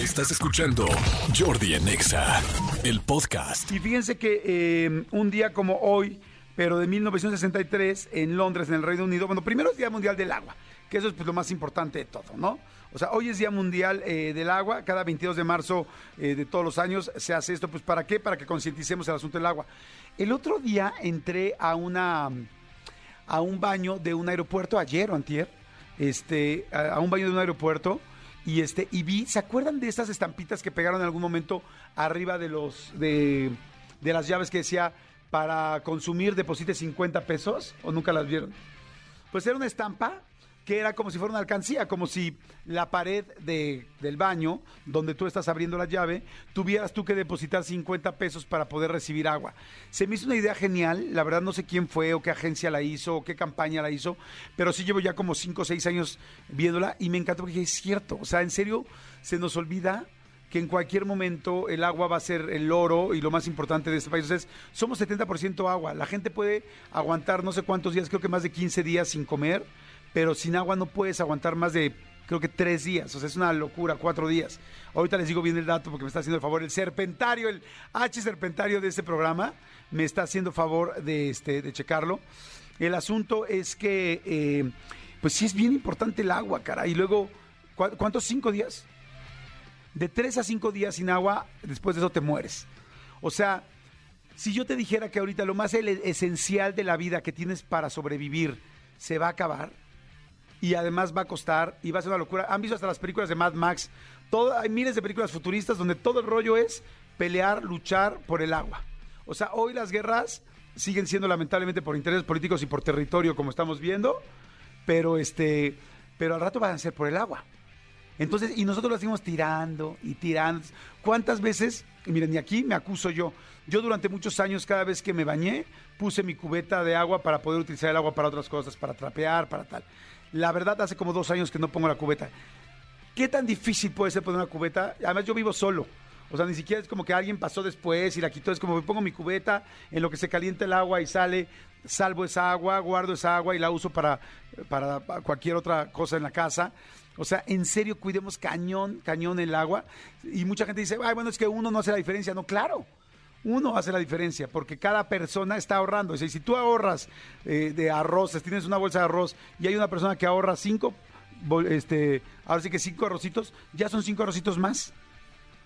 Estás escuchando Jordi en Exa, el podcast. Y fíjense que eh, un día como hoy, pero de 1963, en Londres, en el Reino Unido, bueno, primero es Día Mundial del Agua, que eso es pues, lo más importante de todo, ¿no? O sea, hoy es Día Mundial eh, del Agua, cada 22 de marzo eh, de todos los años se hace esto, pues ¿para qué? Para que concienticemos el asunto del agua. El otro día entré a una a un baño de un aeropuerto ayer o antier, este, a un baño de un aeropuerto y este y vi, ¿se acuerdan de estas estampitas que pegaron en algún momento arriba de los de, de las llaves que decía para consumir deposite 50 pesos o nunca las vieron? Pues era una estampa que era como si fuera una alcancía, como si la pared de, del baño, donde tú estás abriendo la llave, tuvieras tú que depositar 50 pesos para poder recibir agua. Se me hizo una idea genial, la verdad no sé quién fue o qué agencia la hizo o qué campaña la hizo, pero sí llevo ya como 5 o 6 años viéndola y me encantó porque es cierto, o sea, en serio se nos olvida que en cualquier momento el agua va a ser el oro y lo más importante de este país es, somos 70% agua, la gente puede aguantar no sé cuántos días, creo que más de 15 días sin comer, pero sin agua no puedes aguantar más de, creo que tres días. O sea, es una locura, cuatro días. Ahorita les digo bien el dato porque me está haciendo el favor. El serpentario, el H serpentario de este programa, me está haciendo favor de, este, de checarlo. El asunto es que, eh, pues sí es bien importante el agua, cara. Y luego, ¿cu- ¿cuántos? ¿Cinco días? De tres a cinco días sin agua, después de eso te mueres. O sea, si yo te dijera que ahorita lo más esencial de la vida que tienes para sobrevivir se va a acabar, y además va a costar y va a ser una locura. Han visto hasta las películas de Mad Max. Hay miles de películas futuristas donde todo el rollo es pelear, luchar por el agua. O sea, hoy las guerras siguen siendo lamentablemente por intereses políticos y por territorio, como estamos viendo, pero este, pero al rato van a ser por el agua. Entonces, y nosotros lo seguimos tirando y tirando. ¿Cuántas veces? Miren, y aquí me acuso yo. Yo durante muchos años, cada vez que me bañé, puse mi cubeta de agua para poder utilizar el agua para otras cosas, para trapear, para tal. La verdad, hace como dos años que no pongo la cubeta. ¿Qué tan difícil puede ser poner una cubeta? Además, yo vivo solo. O sea, ni siquiera es como que alguien pasó después y la quitó. Es como que pongo mi cubeta en lo que se calienta el agua y sale, salvo esa agua, guardo esa agua y la uso para, para cualquier otra cosa en la casa. O sea, en serio, cuidemos cañón, cañón el agua. Y mucha gente dice, ay, bueno, es que uno no hace la diferencia. No, claro. Uno hace la diferencia porque cada persona está ahorrando. O si tú ahorras eh, de arroces, tienes una bolsa de arroz y hay una persona que ahorra cinco, este, ahora sí que cinco arrocitos, ya son cinco arrocitos más.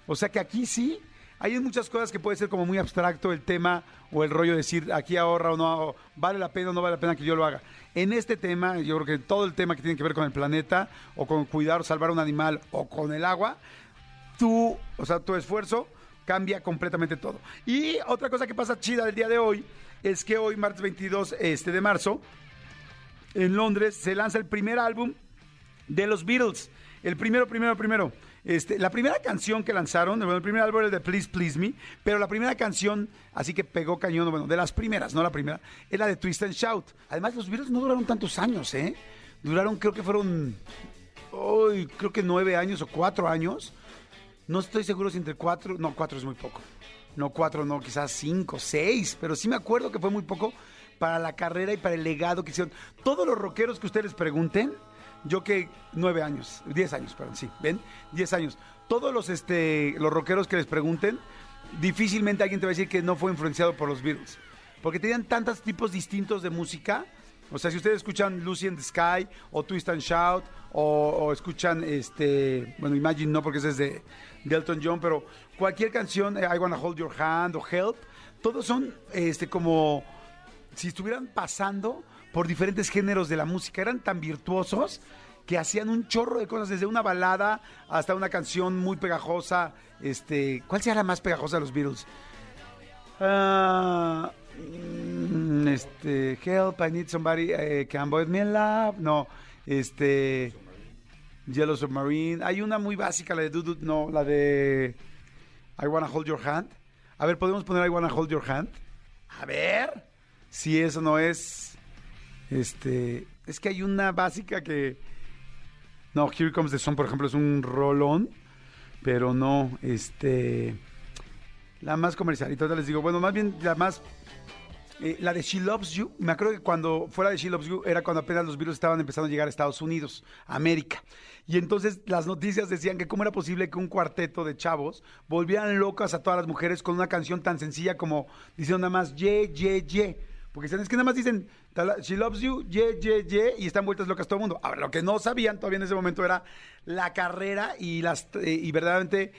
O sea que aquí sí, hay muchas cosas que puede ser como muy abstracto el tema o el rollo de decir aquí ahorra o no, vale la pena o no vale la pena que yo lo haga. En este tema, yo creo que todo el tema que tiene que ver con el planeta o con cuidar o salvar un animal o con el agua, tu, o sea, tu esfuerzo cambia completamente todo. Y otra cosa que pasa chida del día de hoy es que hoy, martes 22 este, de marzo, en Londres se lanza el primer álbum de los Beatles. El primero, primero, primero. Este, la primera canción que lanzaron, el primer álbum era de Please Please Me, pero la primera canción, así que pegó cañón, bueno, de las primeras, no la primera, es la de Twist and Shout. Además, los Beatles no duraron tantos años, ¿eh? Duraron, creo que fueron, hoy, creo que nueve años o cuatro años. No estoy seguro si entre cuatro, no, cuatro es muy poco. No, cuatro, no, quizás cinco, seis, pero sí me acuerdo que fue muy poco para la carrera y para el legado que hicieron. Todos los rockeros que ustedes pregunten, yo que nueve años, diez años, perdón, sí, ¿ven? Diez años. Todos los, este, los rockeros que les pregunten, difícilmente alguien te va a decir que no fue influenciado por los Beatles. Porque tenían tantos tipos distintos de música. O sea, si ustedes escuchan Lucy in the Sky, o Twist and Shout, o, escuchan, este, bueno, Imagine no, porque ese es de, de Elton John, pero cualquier canción, eh, I Wanna Hold Your Hand o Help, todos son, este, como si estuvieran pasando por diferentes géneros de la música. Eran tan virtuosos que hacían un chorro de cosas, desde una balada hasta una canción muy pegajosa. Este, ¿Cuál será la más pegajosa de los Beatles? Ah, mm, este, Help, I Need Somebody, eh, Can Boy Me Love. No, este, Yellow Submarine. Hay una muy básica, la de Dudu, no, la de I Wanna Hold Your Hand. A ver, ¿podemos poner I Wanna Hold Your Hand? A ver si eso no es. Este. Es que hay una básica que. No, Here Comes the Sun, por ejemplo, es un rolón. Pero no, este. La más comercial. Y entonces les digo, bueno, más bien la más. eh, la de She Loves You, me acuerdo que cuando fuera de She Loves You era cuando apenas los virus estaban empezando a llegar a Estados Unidos, América. Y entonces las noticias decían que cómo era posible que un cuarteto de chavos volvieran locas a todas las mujeres con una canción tan sencilla como diciendo nada más ye, ye, ye. Porque es que nada más dicen She loves you, ye, ye, ye, y están vueltas locas todo el mundo. Ahora, lo que no sabían todavía en ese momento era la carrera y, las, eh, y verdaderamente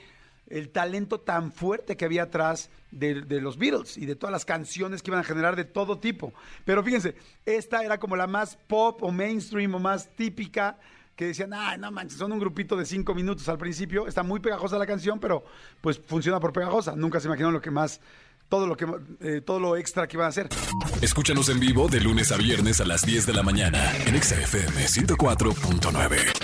el talento tan fuerte que había atrás de, los Beatles y de todas las canciones que iban a generar de todo tipo. Pero fíjense, esta era como la más pop o mainstream o más típica que decían, ay, no manches, son un grupito de cinco minutos al principio, está muy pegajosa la canción, pero pues funciona por pegajosa. Nunca se imaginaron lo que más, todo lo que, eh, todo lo extra que iban a hacer. Escúchanos en vivo de lunes a viernes a las 10 de la mañana en XFM 104.9.